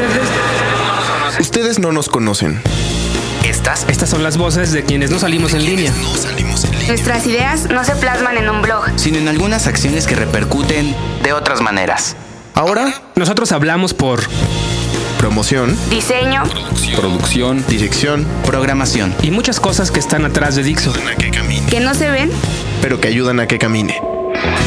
Ustedes, Ustedes no nos conocen. Estas estas son las voces de quienes no salimos en línea. Nuestras ideas no se plasman en un blog. sino en algunas acciones que repercuten de otras maneras. Ahora, Nosotros hablamos por promoción, Diseño, Producción. dirección, Programación. y muchas cosas que están atrás de Dixo. que no se ven, pero que ayudan a que camine.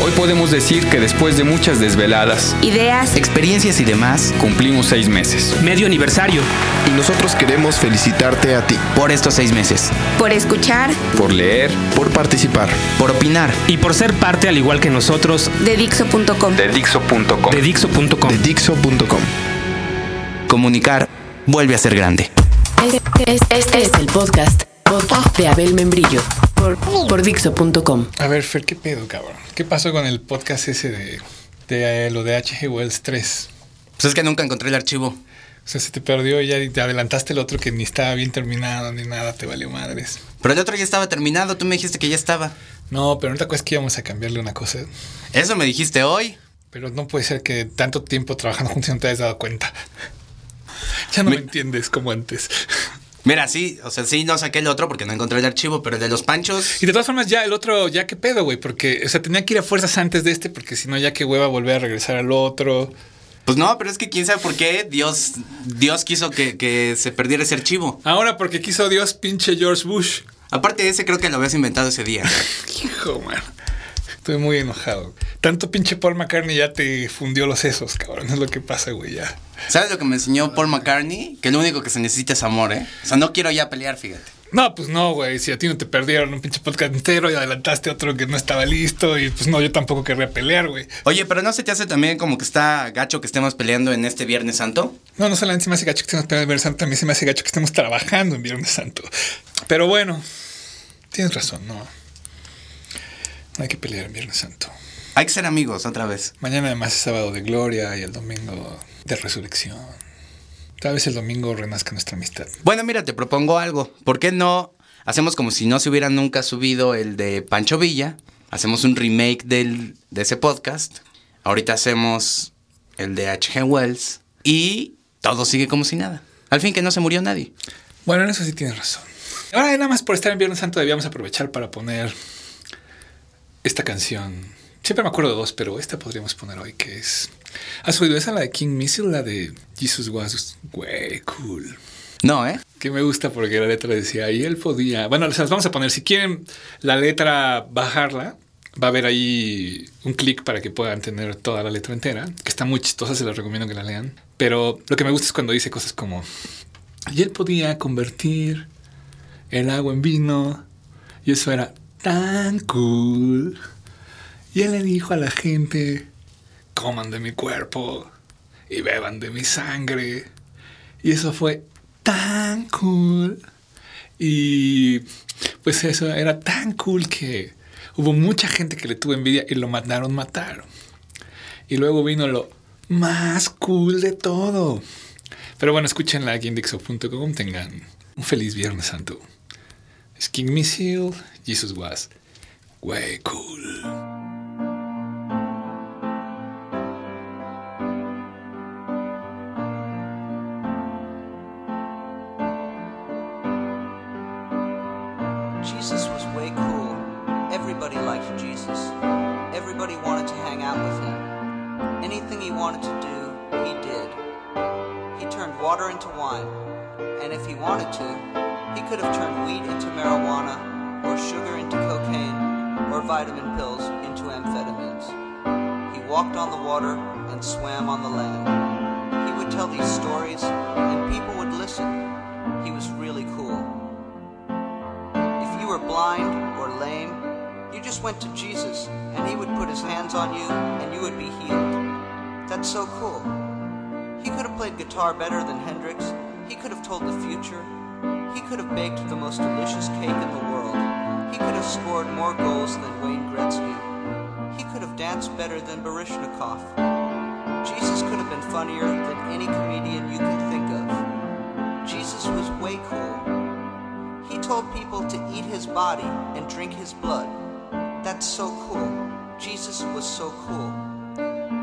Hoy podemos decir que después de muchas desveladas, ideas, Experiencias y demás cumplimos seis meses. Medio aniversario. Y nosotros queremos felicitarte a ti por estos seis meses. por escuchar Por leer. por participar. Por opinar. Y por ser parte, al igual que nosotros, de Dixo.com. De Dixo.com. de Dixo.com. De Dixo.com. Comunicar vuelve a ser grande. Este, este es el podcast, podcast de Abel Membrillo por, por Dixo.com. A ver, Fer, ¿qué pedo, cabrón? ¿Qué pasó con el podcast ese de, de eh, lo de H.G. Wells 3? Pues es que nunca encontré el archivo. O sea, se te perdió y ya te adelantaste el otro que ni estaba bien terminado ni nada, te valió madres. Pero el otro ya estaba terminado, tú me dijiste que ya estaba. No, pero no te acuerdas que íbamos a cambiarle una cosa. Eso me dijiste hoy. Pero no puede ser que tanto tiempo trabajando juntos y no te hayas dado cuenta. Ya no me, Me- entiendes como antes. Mira, sí, o sea, sí no saqué el otro porque no encontré el archivo, pero el de los panchos. Y de todas formas, ya el otro, ya qué pedo, güey, porque, o sea, tenía que ir a fuerzas antes de este, porque si no, ya qué hueva volver a regresar al otro. Pues no, pero es que quién sabe por qué Dios, Dios quiso que, que se perdiera ese archivo. Ahora, porque quiso Dios, pinche George Bush. Aparte de ese, creo que lo habías inventado ese día. Hijo, man. Estoy muy enojado. Tanto pinche Paul McCartney ya te fundió los sesos, cabrón. Es lo que pasa, güey, ya. ¿Sabes lo que me enseñó Paul McCartney? Que lo único que se necesita es amor, ¿eh? O sea, no quiero ya pelear, fíjate. No, pues no, güey. Si a ti no te perdieron un pinche podcast entero y adelantaste otro que no estaba listo, y pues no, yo tampoco querría pelear, güey. Oye, pero ¿no se te hace también como que está gacho que estemos peleando en este Viernes Santo? No, no solamente se me hace gacho que estemos peleando en Viernes Santo, también se me hace gacho que estemos trabajando en Viernes Santo. Pero bueno, tienes razón, no. Hay que pelear en Viernes Santo. Hay que ser amigos otra vez. Mañana además es sábado de gloria y el domingo de resurrección. Tal vez el domingo renazca nuestra amistad. Bueno, mira, te propongo algo. ¿Por qué no hacemos como si no se hubiera nunca subido el de Pancho Villa? Hacemos un remake del, de ese podcast. Ahorita hacemos el de H.G. Wells. Y todo sigue como si nada. Al fin que no se murió nadie. Bueno, en eso sí tienes razón. Ahora, nada más por estar en Viernes Santo, debíamos aprovechar para poner esta canción. Siempre me acuerdo de dos, pero esta podríamos poner hoy, que es. ¿Has oído esa, la de King Missile, la de Jesus was way cool? No, ¿eh? Que me gusta porque la letra decía, y él podía. Bueno, las vamos a poner. Si quieren la letra bajarla, va a haber ahí un clic para que puedan tener toda la letra entera, que está muy chistosa, se les recomiendo que la lean. Pero lo que me gusta es cuando dice cosas como, y él podía convertir el agua en vino, y eso era tan cool. Y él le dijo a la gente, coman de mi cuerpo y beban de mi sangre. Y eso fue tan cool. Y pues eso era tan cool que hubo mucha gente que le tuvo envidia y lo mandaron matar. Y luego vino lo más cool de todo. Pero bueno, escúchenla aquí en Dixo.com. Tengan un feliz Viernes Santo. King Missile, Jesus was way cool. Jesus was way cool. Everybody liked Jesus. Everybody wanted to hang out with him. Anything he wanted to do, he did. He turned water into wine. And if he wanted to, he could have turned weed into marijuana, or sugar into cocaine, or vitamin pills into amphetamines. He walked on the water and swam on the land. He would tell these stories, and people would listen. He was really cool. If you were blind or lame, you just went to Jesus and he would put his hands on you and you would be healed. That's so cool. He could have played guitar better than Hendrix. He could have told the future. He could have baked the most delicious cake in the world. He could have scored more goals than Wayne Gretzky. He could have danced better than Barishnikov. Jesus could have been funnier than any comedian you can think of. Jesus was way cool. He told people to eat his body and drink his blood. That's so cool. Jesus was so cool.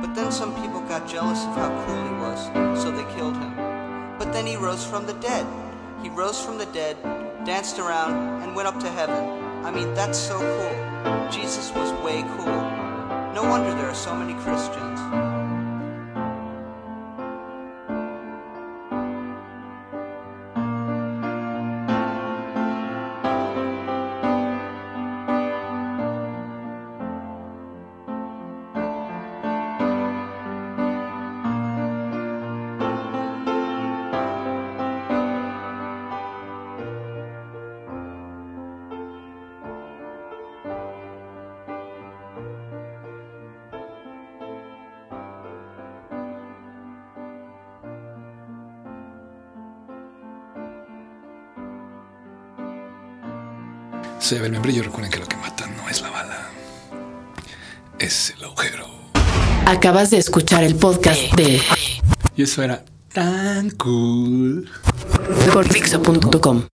But then some people got jealous of how cool he was, so they killed him. But then he rose from the dead. He rose from the dead, danced around, and went up to heaven. I mean, that's so cool. Jesus was way cool. No wonder there are so many Christians. Soy Abel Membrillo. Recuerden que lo que mata no es la bala, es el agujero. Acabas de escuchar el podcast de Y eso era tan cool. por.